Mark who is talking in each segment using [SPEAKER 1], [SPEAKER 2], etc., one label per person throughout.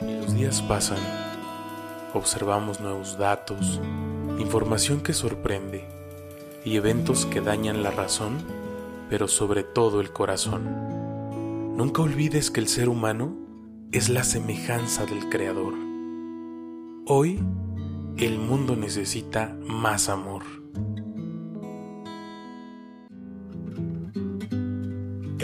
[SPEAKER 1] Los días pasan, observamos nuevos datos, información que sorprende y eventos que dañan la razón, pero sobre todo el corazón. Nunca olvides que el ser humano es la semejanza del Creador. Hoy, el mundo necesita más amor.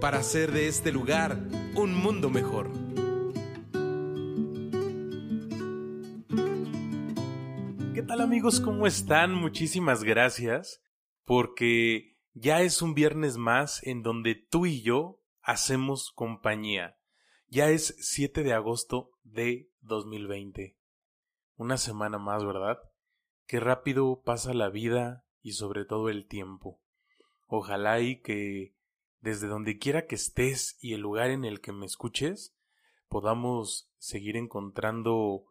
[SPEAKER 2] para hacer de este lugar un mundo mejor.
[SPEAKER 1] ¿Qué tal amigos? ¿Cómo están? Muchísimas gracias porque ya es un viernes más en donde tú y yo hacemos compañía. Ya es 7 de agosto de 2020. Una semana más, ¿verdad? Qué rápido pasa la vida y sobre todo el tiempo. Ojalá y que desde donde quiera que estés y el lugar en el que me escuches, podamos seguir encontrando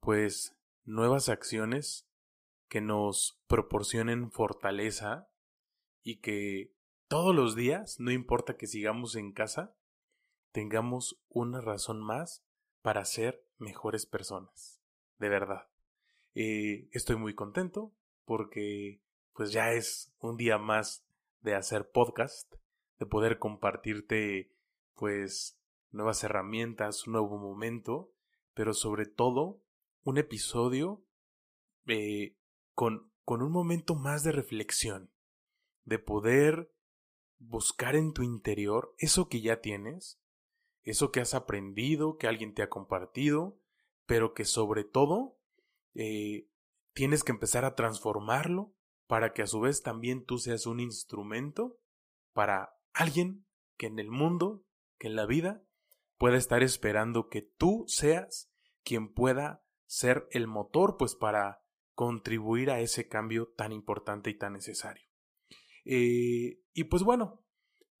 [SPEAKER 1] pues nuevas acciones que nos proporcionen fortaleza y que todos los días, no importa que sigamos en casa, tengamos una razón más para ser mejores personas. De verdad. Eh, estoy muy contento porque pues ya es un día más de hacer podcast de poder compartirte pues nuevas herramientas, un nuevo momento, pero sobre todo un episodio eh, con, con un momento más de reflexión, de poder buscar en tu interior eso que ya tienes, eso que has aprendido, que alguien te ha compartido, pero que sobre todo eh, tienes que empezar a transformarlo para que a su vez también tú seas un instrumento para alguien que en el mundo, que en la vida, pueda estar esperando que tú seas quien pueda ser el motor, pues para contribuir a ese cambio tan importante y tan necesario. Eh, y pues bueno,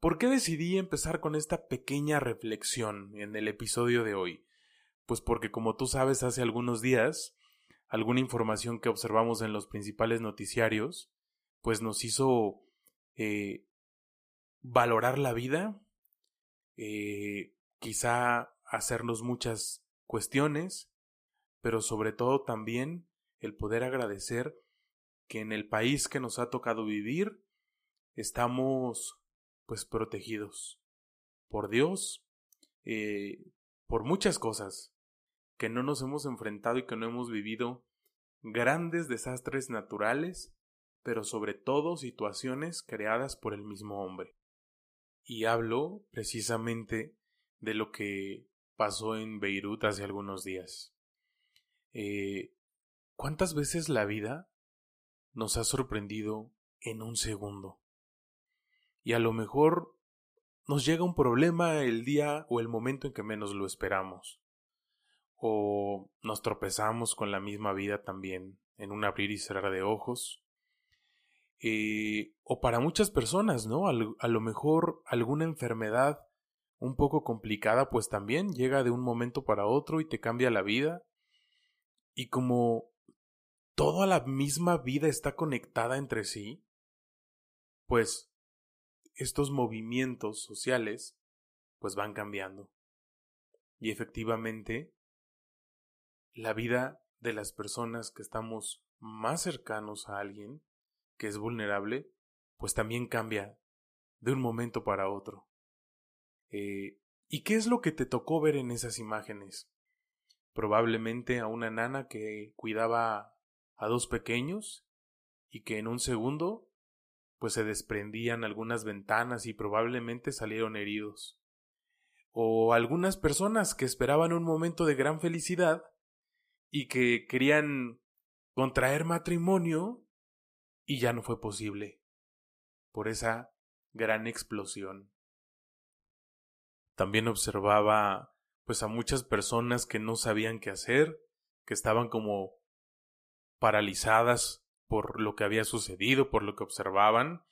[SPEAKER 1] ¿por qué decidí empezar con esta pequeña reflexión en el episodio de hoy? Pues porque como tú sabes, hace algunos días, alguna información que observamos en los principales noticiarios, pues nos hizo eh, valorar la vida, eh, quizá hacernos muchas cuestiones, pero sobre todo también el poder agradecer que en el país que nos ha tocado vivir estamos pues protegidos por Dios, eh, por muchas cosas, que no nos hemos enfrentado y que no hemos vivido grandes desastres naturales, pero sobre todo situaciones creadas por el mismo hombre y hablo precisamente de lo que pasó en Beirut hace algunos días. Eh, ¿Cuántas veces la vida nos ha sorprendido en un segundo? Y a lo mejor nos llega un problema el día o el momento en que menos lo esperamos. O nos tropezamos con la misma vida también en un abrir y cerrar de ojos. Eh, o para muchas personas, ¿no? A lo mejor alguna enfermedad un poco complicada, pues también llega de un momento para otro y te cambia la vida. Y como toda la misma vida está conectada entre sí, pues estos movimientos sociales pues van cambiando. Y efectivamente, la vida de las personas que estamos más cercanos a alguien que es vulnerable, pues también cambia de un momento para otro. Eh, ¿Y qué es lo que te tocó ver en esas imágenes? Probablemente a una nana que cuidaba a dos pequeños y que en un segundo pues se desprendían algunas ventanas y probablemente salieron heridos. O algunas personas que esperaban un momento de gran felicidad y que querían contraer matrimonio y ya no fue posible por esa gran explosión. también observaba pues a muchas personas que no sabían qué hacer, que estaban como paralizadas por lo que había sucedido, por lo que observaban,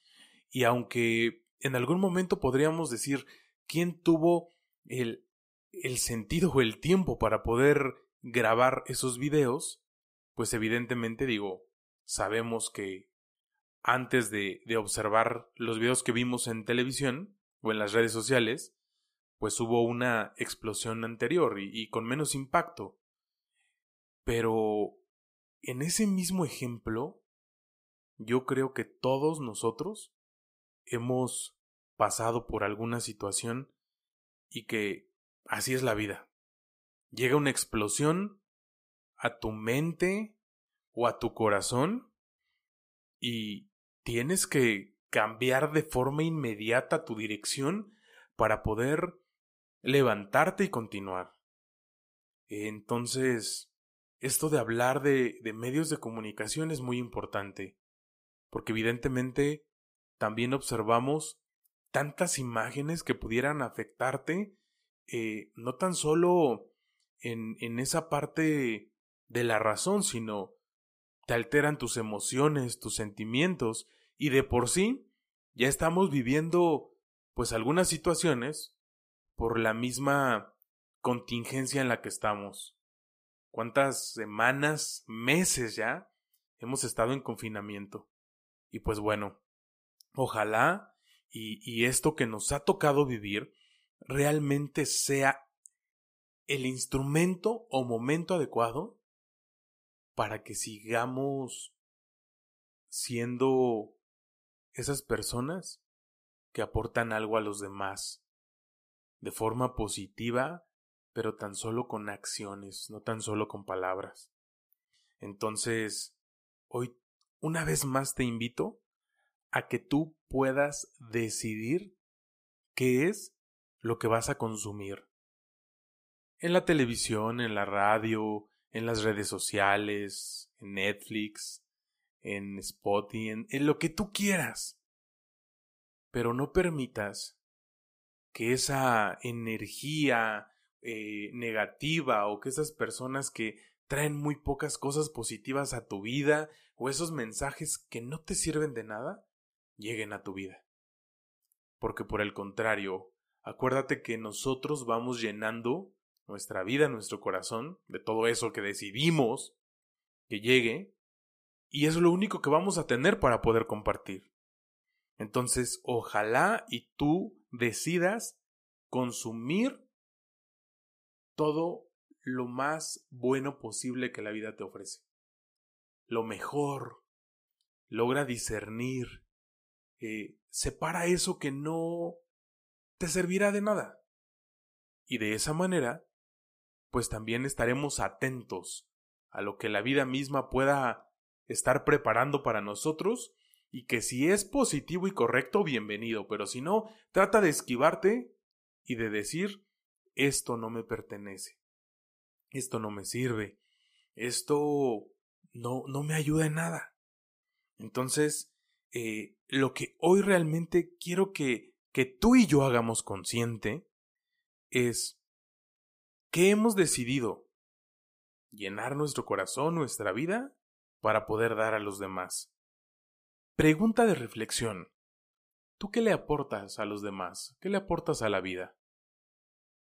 [SPEAKER 1] y aunque en algún momento podríamos decir quién tuvo el, el sentido o el tiempo para poder grabar esos videos, pues evidentemente digo, sabemos que antes de, de observar los videos que vimos en televisión o en las redes sociales, pues hubo una explosión anterior y, y, con menos impacto. Pero en ese mismo ejemplo, yo creo que todos nosotros hemos pasado por alguna situación y que así es la vida. Llega una explosión a tu mente o a tu corazón y tienes que cambiar de forma inmediata tu dirección para poder levantarte y continuar. Entonces, esto de hablar de, de medios de comunicación es muy importante, porque evidentemente también observamos tantas imágenes que pudieran afectarte, eh, no tan solo en, en esa parte de la razón, sino te alteran tus emociones, tus sentimientos, y de por sí ya estamos viviendo pues algunas situaciones por la misma contingencia en la que estamos. ¿Cuántas semanas, meses ya hemos estado en confinamiento? Y pues bueno, ojalá y, y esto que nos ha tocado vivir realmente sea el instrumento o momento adecuado para que sigamos siendo esas personas que aportan algo a los demás de forma positiva, pero tan solo con acciones, no tan solo con palabras. Entonces, hoy una vez más te invito a que tú puedas decidir qué es lo que vas a consumir. En la televisión, en la radio, en las redes sociales, en Netflix, en Spotify, en, lo que tú quieras. Pero no permitas que esa energía eh, negativa o que esas personas que traen muy pocas cosas positivas a tu vida o esos mensajes que no te sirven de nada lleguen a tu vida. Porque por el contrario, acuérdate que nosotros vamos llenando nuestra vida, nuestro corazón, de todo eso que decidimos que llegue, y es lo único que vamos a tener para poder compartir. Entonces, ojalá y tú decidas consumir todo lo más bueno posible que la vida te ofrece. Lo mejor. Logra discernir. Eh, separa eso que no te servirá de nada. Y de esa manera pues también estaremos atentos a lo que la vida misma pueda estar preparando para nosotros y que si es positivo y correcto, bienvenido, pero si no, trata de esquivarte y de decir, esto no me pertenece, esto no me sirve, esto no, no me ayuda en nada. Entonces, eh, lo que hoy realmente quiero que, que tú y yo hagamos consciente es ¿Qué hemos decidido? ¿Llenar nuestro corazón, nuestra vida, para poder dar a los demás? Pregunta de reflexión. ¿Tú qué le aportas a los demás? ¿Qué le aportas a la vida?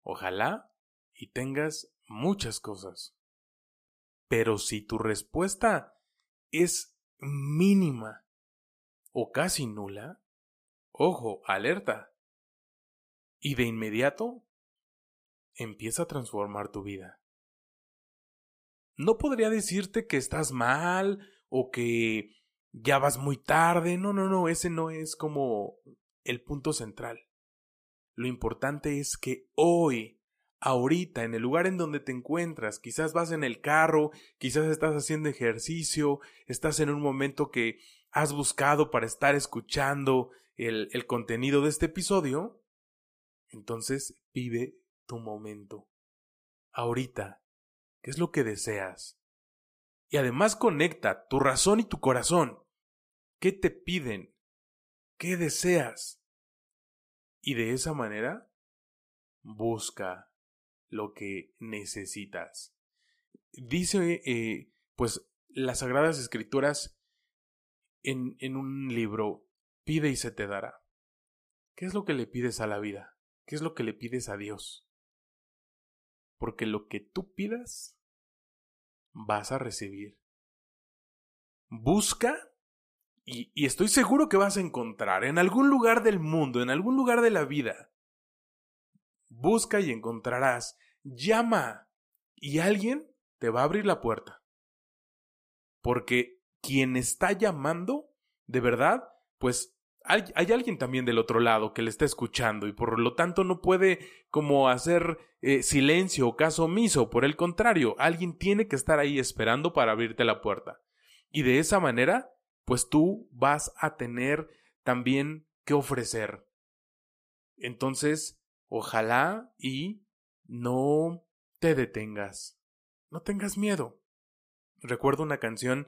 [SPEAKER 1] Ojalá y tengas muchas cosas. Pero si tu respuesta es mínima o casi nula, ojo, alerta. Y de inmediato empieza a transformar tu vida. No podría decirte que estás mal o que ya vas muy tarde. No, no, no, ese no es como el punto central. Lo importante es que hoy, ahorita, en el lugar en donde te encuentras, quizás vas en el carro, quizás estás haciendo ejercicio, estás en un momento que has buscado para estar escuchando el, contenido de este episodio, entonces vive tu momento. Ahorita, ¿qué es lo que deseas? Y además conecta tu razón y tu corazón. ¿Qué te piden? ¿Qué deseas? Y de esa manera busca lo que necesitas. Dice, eh, pues, las Sagradas Escrituras en, en un libro, pide y se te dará. ¿Qué es lo que le pides a la vida? ¿Qué es lo que le pides a Dios? Porque lo que tú pidas, vas a recibir. Busca y, estoy seguro que vas a encontrar en algún lugar del mundo, en algún lugar de la vida. Busca y encontrarás. Llama y alguien te va a abrir la puerta. Porque quien está llamando, de verdad, pues hay, alguien también del otro lado que le está escuchando y por lo tanto no puede como hacer eh, silencio o caso omiso. Por el contrario, alguien tiene que estar ahí esperando para abrirte la puerta. Y de esa manera, pues tú vas a tener también que ofrecer. Entonces, ojalá y no te detengas. No tengas miedo. Recuerdo una canción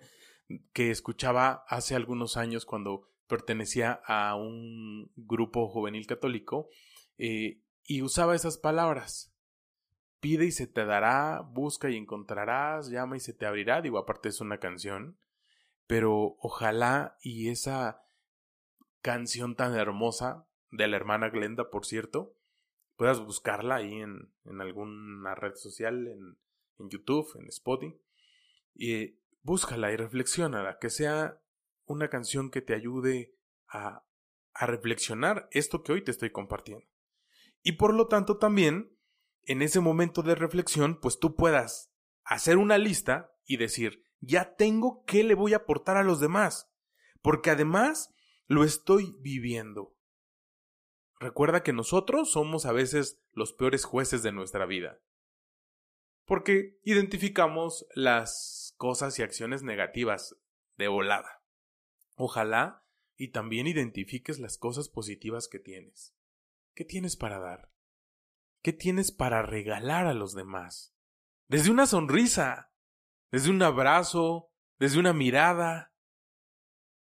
[SPEAKER 1] que escuchaba hace algunos años cuando pertenecía a un grupo juvenil católico eh, y usaba esas palabras. Pide y se te dará, busca y encontrarás, llama y se te abrirá. Digo, aparte es una canción, pero ojalá y esa canción tan hermosa de la hermana Glenda, por cierto, puedas buscarla ahí en, en alguna red social, en, en YouTube, en Spotify, y búscala y reflexiona, que sea una canción que te ayude a, a reflexionar esto que hoy te estoy compartiendo. Y por lo tanto también, en ese momento de reflexión, pues tú puedas hacer una lista y decir, ya tengo qué le voy a aportar a los demás, porque además lo estoy viviendo. Recuerda que nosotros somos a veces los peores jueces de nuestra vida, porque identificamos las cosas y acciones negativas de volada. Ojalá y también identifiques las cosas positivas que tienes. ¿Qué tienes para dar? ¿Qué tienes para regalar a los demás? Desde una sonrisa, desde un abrazo, desde una mirada.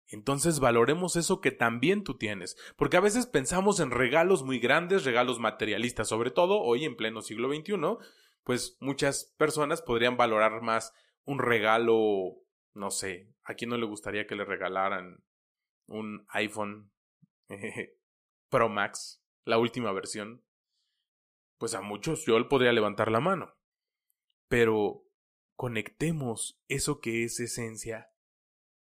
[SPEAKER 1] Entonces valoremos eso que también tú tienes, porque a veces pensamos en regalos muy grandes, regalos materialistas, sobre todo hoy en pleno siglo XXI, pues muchas personas podrían valorar más un regalo no sé, ¿a quién no le gustaría que le regalaran un iPhone Pro Max, la última versión? Pues a muchos yo podría levantar la mano. Pero conectemos eso que es esencia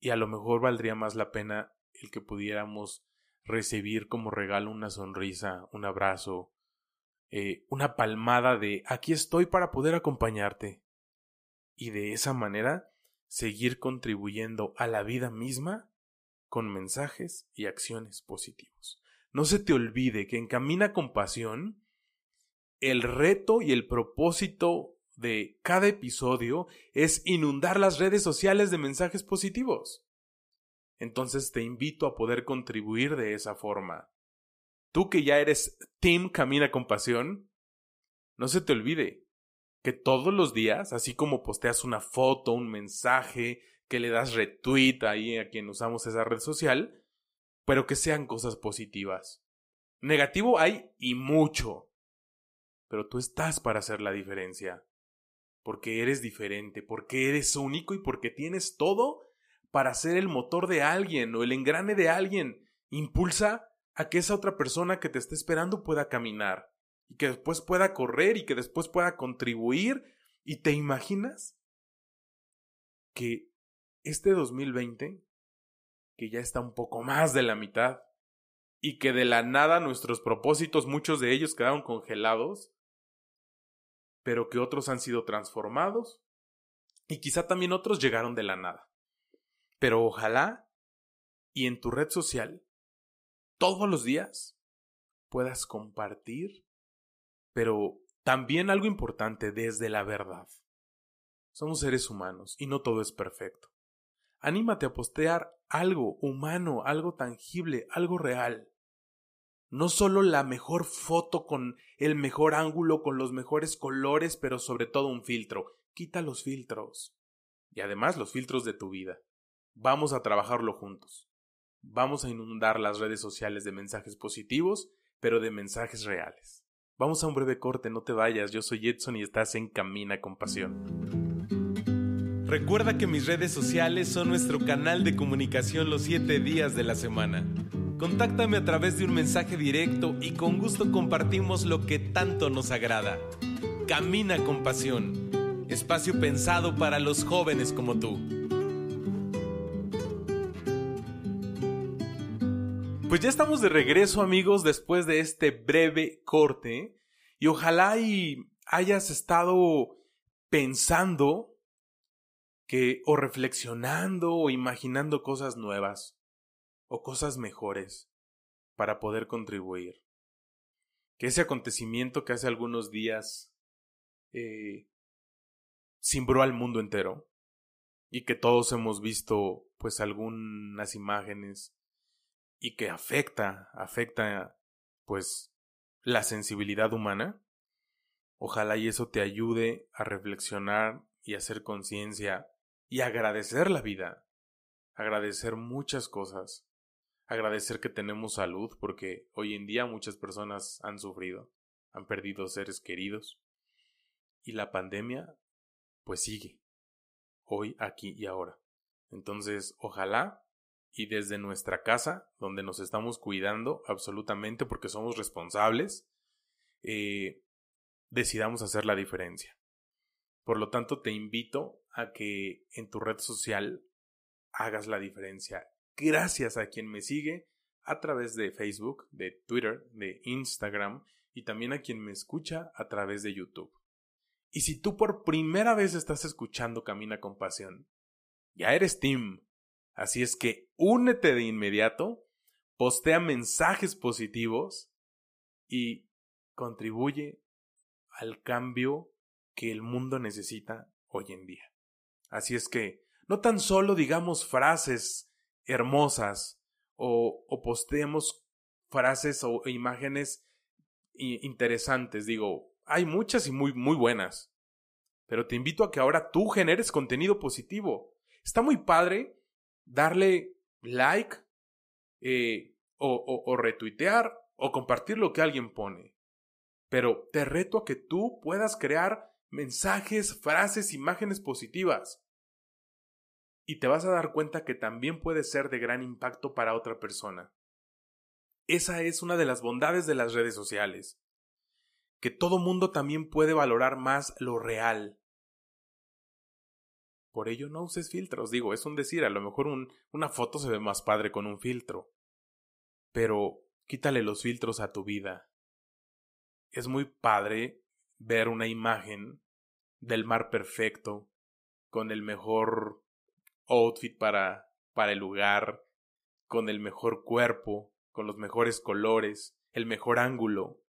[SPEAKER 1] y a lo mejor valdría más la pena el que pudiéramos recibir como regalo una sonrisa, un abrazo, eh, una palmada de aquí estoy para poder acompañarte. Y de esa manera seguir contribuyendo a la vida misma con mensajes y acciones positivos. No se te olvide que en Camina con Pasión, el reto y el propósito de cada episodio es inundar las redes sociales de mensajes positivos. Entonces te invito a poder contribuir de esa forma. Tú que ya eres Team Camina con Pasión, no se te olvide, que todos los días, así como posteas una foto, un mensaje, que le das retweet ahí a quien usamos esa red social, pero que sean cosas positivas. Negativo hay y mucho, pero tú estás para hacer la diferencia, porque eres diferente, porque eres único y porque tienes todo para ser el motor de alguien o el engrane de alguien. Impulsa a que esa otra persona que te está esperando pueda caminar y que después pueda correr y que después pueda contribuir. ¿Y te imaginas que este 2020, que ya está un poco más de la mitad, y que de la nada nuestros propósitos, muchos de ellos quedaron congelados, pero que otros han sido transformados, y quizá también otros llegaron de la nada. Pero ojalá y en tu red social, todos los días, puedas compartir pero también algo importante desde la verdad. Somos seres humanos y no todo es perfecto. Anímate a postear algo humano, algo tangible, algo real. No solo la mejor foto con el mejor ángulo, con los mejores colores, pero sobre todo un filtro. Quita los filtros. Y además los filtros de tu vida. Vamos a trabajarlo juntos. Vamos a inundar las redes sociales de mensajes positivos, pero de mensajes reales Vamos a un breve corte, no te vayas. Yo soy Edson y estás en Camina con Pasión.
[SPEAKER 2] Recuerda que mis redes sociales son nuestro canal de comunicación los 7 días de la semana. Contáctame a través de un mensaje directo y con gusto compartimos lo que tanto nos agrada. Camina con Pasión. Espacio pensado para los jóvenes como tú.
[SPEAKER 1] Pues ya estamos de regreso amigos después de este breve corte y ojalá y hayas estado pensando que o reflexionando o imaginando cosas nuevas o cosas mejores para poder contribuir. Que ese acontecimiento que hace algunos días eh, cimbró al mundo entero y que todos hemos visto pues algunas imágenes y que afecta, afecta pues la sensibilidad humana, ojalá y eso te ayude a reflexionar y hacer conciencia y agradecer la vida, agradecer muchas cosas, agradecer que tenemos salud porque hoy en día muchas personas han sufrido, han perdido seres queridos y la pandemia pues sigue, hoy, aquí y ahora. Entonces, ojalá y desde nuestra casa, donde nos estamos cuidando absolutamente porque somos responsables, eh, decidamos hacer la diferencia. Por lo tanto, te invito a que en tu red social hagas la diferencia. Gracias a quien me sigue a través de Facebook, de Twitter, de Instagram y también a quien me escucha a través de YouTube. Y si tú por primera vez estás escuchando Camina con Pasión, ya eres Tim Así es que únete de inmediato, postea mensajes positivos y contribuye al cambio que el mundo necesita hoy en día. Así es que no tan solo digamos frases hermosas o, o posteemos frases o imágenes interesantes, digo, hay muchas y muy, muy buenas, pero te invito a que ahora tú generes contenido positivo. Está muy padre darle like eh, o, o retuitear o compartir lo que alguien pone. Pero te reto a que tú puedas crear mensajes, frases, imágenes positivas. Y te vas a dar cuenta que también puede ser de gran impacto para otra persona. Esa es una de las bondades de las redes sociales. Que todo mundo también puede valorar más lo real, por ello no uses filtros. Digo, es un decir, a lo mejor un, una foto se ve más padre con un filtro. Pero quítale los filtros a tu vida. Es muy padre ver una imagen del mar perfecto, con el mejor outfit para, para el lugar, con el mejor cuerpo, con los mejores colores, el mejor ángulo.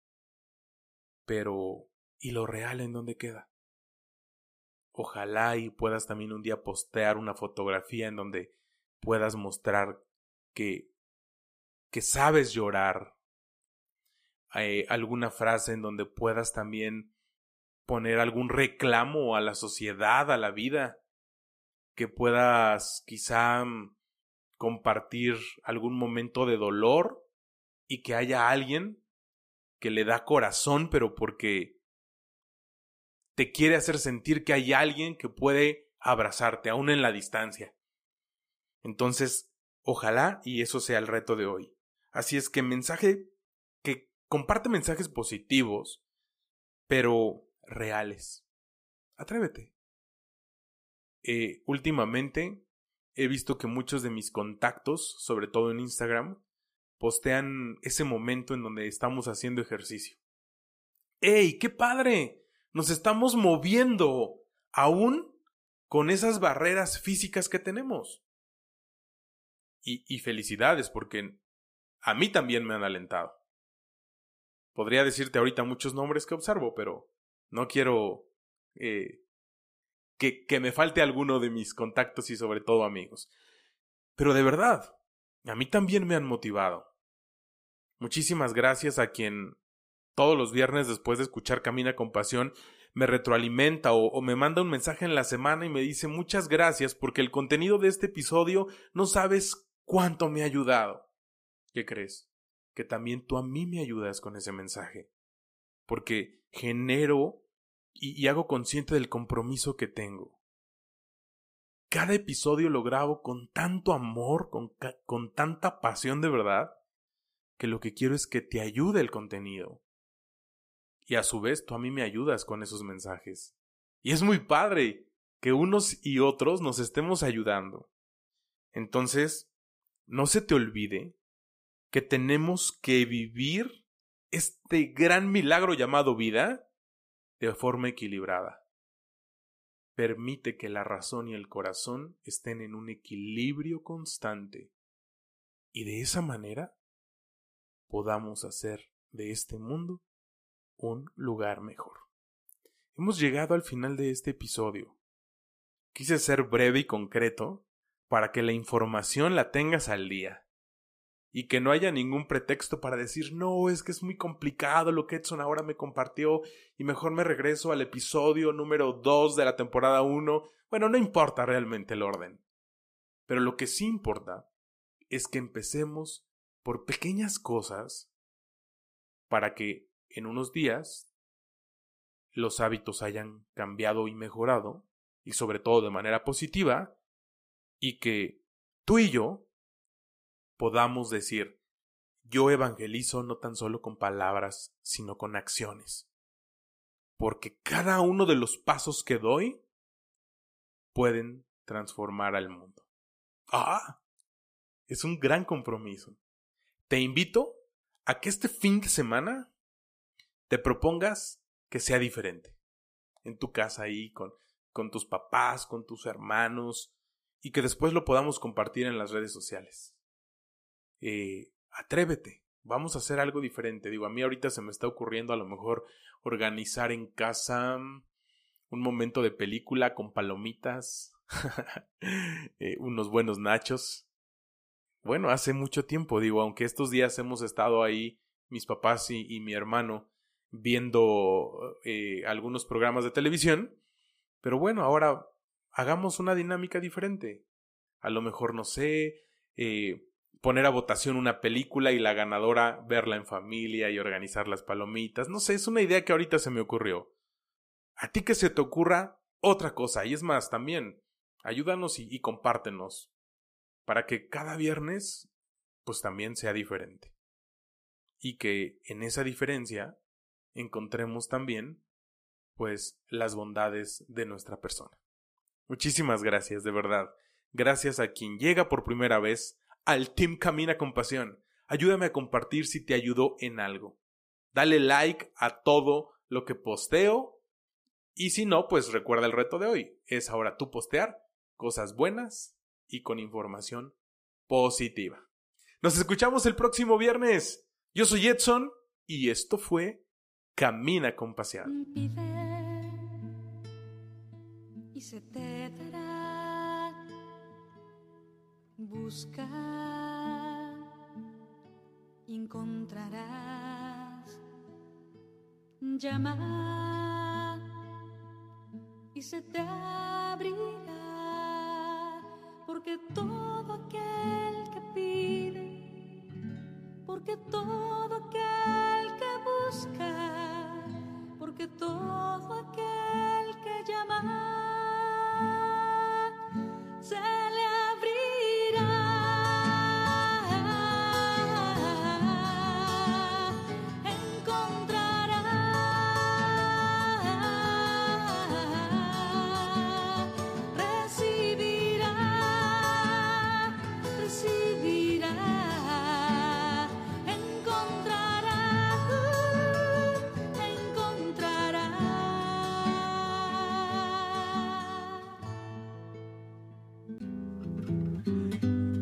[SPEAKER 1] Pero, ¿y lo real en dónde queda? Ojalá y puedas también un día postear una fotografía en donde puedas mostrar que, que sabes llorar. Eh, alguna frase en donde puedas también poner algún reclamo a la sociedad, a la vida. Que puedas quizá mm, compartir algún momento de dolor y que haya alguien que le da corazón, pero porque te quiere hacer sentir que hay alguien que puede abrazarte, aún en la distancia. Entonces, ojalá y eso sea el reto de hoy. Así es que mensaje, que comparte mensajes positivos, pero reales. Atrévete. Eh, últimamente he visto que muchos de mis contactos, sobre todo en Instagram, postean ese momento en donde estamos haciendo ejercicio. ¡Ey, qué padre! Nos estamos moviendo aún con esas barreras físicas que tenemos. Y, felicidades porque a mí también me han alentado. Podría decirte ahorita muchos nombres que observo, pero no quiero eh, que, que me falte alguno de mis contactos y sobre todo amigos. Pero de verdad, a mí también me han motivado. Muchísimas gracias a quien todos los viernes después de escuchar Camina con Pasión me retroalimenta o, me manda un mensaje en la semana y me dice muchas gracias porque el contenido de este episodio no sabes cuánto me ha ayudado. ¿Qué crees? Que también tú a mí me ayudas con ese mensaje. porque genero y, hago consciente del compromiso que tengo. Cada episodio lo grabo con tanto amor, con, con tanta pasión de verdad, que lo que quiero es que te ayude el contenido. Y a su vez tú a mí me ayudas con esos mensajes. Y es muy padre que unos y otros nos estemos ayudando. Entonces, no se te olvide que tenemos que vivir este gran milagro llamado vida de forma equilibrada. Permite que la razón y el corazón estén en un equilibrio constante y de esa manera podamos hacer de este mundo un lugar mejor. Hemos llegado al final de este episodio. Quise ser breve y concreto para que la información la tengas al día y que no haya ningún pretexto para decir no, es que es muy complicado lo que Edson ahora me compartió y mejor me regreso al episodio número 2 de la temporada 1. Bueno, no importa realmente el orden. Pero lo que sí importa es que empecemos por pequeñas cosas para que en unos días los hábitos hayan cambiado y mejorado, y sobre todo de manera positiva, y que tú y yo podamos decir, yo evangelizo no tan solo con palabras, sino con acciones. Porque cada uno de los pasos que doy pueden transformar al mundo. Ah, es un gran compromiso. Te invito a que este fin de semana te propongas que sea diferente. En tu casa ahí, con, con tus papás, con tus hermanos, y que después lo podamos compartir en las redes sociales. Eh, atrévete, vamos a hacer algo diferente. Digo, a mí ahorita se me está ocurriendo a lo mejor organizar en casa mm, un momento de película con palomitas, eh, unos buenos nachos. Bueno, hace mucho tiempo, digo, aunque estos días hemos estado ahí, mis papás y, mi hermano, viendo eh, algunos programas de televisión, pero bueno, ahora hagamos una dinámica diferente. A lo mejor, no sé, eh, poner a votación una película y la ganadora verla en familia y organizar las palomitas. No sé, es una idea que ahorita se me ocurrió. A ti que se te ocurra otra cosa. Y es más, también, ayúdanos y, y compártenos. Para que cada viernes, pues también sea diferente. Y que en esa diferencia encontremos también, pues, las bondades de nuestra persona. Muchísimas gracias, de verdad. Gracias a quien llega por primera vez al Team Camina con Pasión. Ayúdame a compartir si te ayudó en algo. Dale like a todo lo que posteo. Y si no, pues recuerda el reto de hoy. Es ahora tú postear cosas buenas y con información positiva. Nos escuchamos el próximo viernes. Yo soy Edson y esto fue Camina con Pasión. Y se te
[SPEAKER 3] Busca, encontrarás, llama y se te abrirá, porque todo aquel que pide, porque todo aquel que busca, porque todo aquel que llama,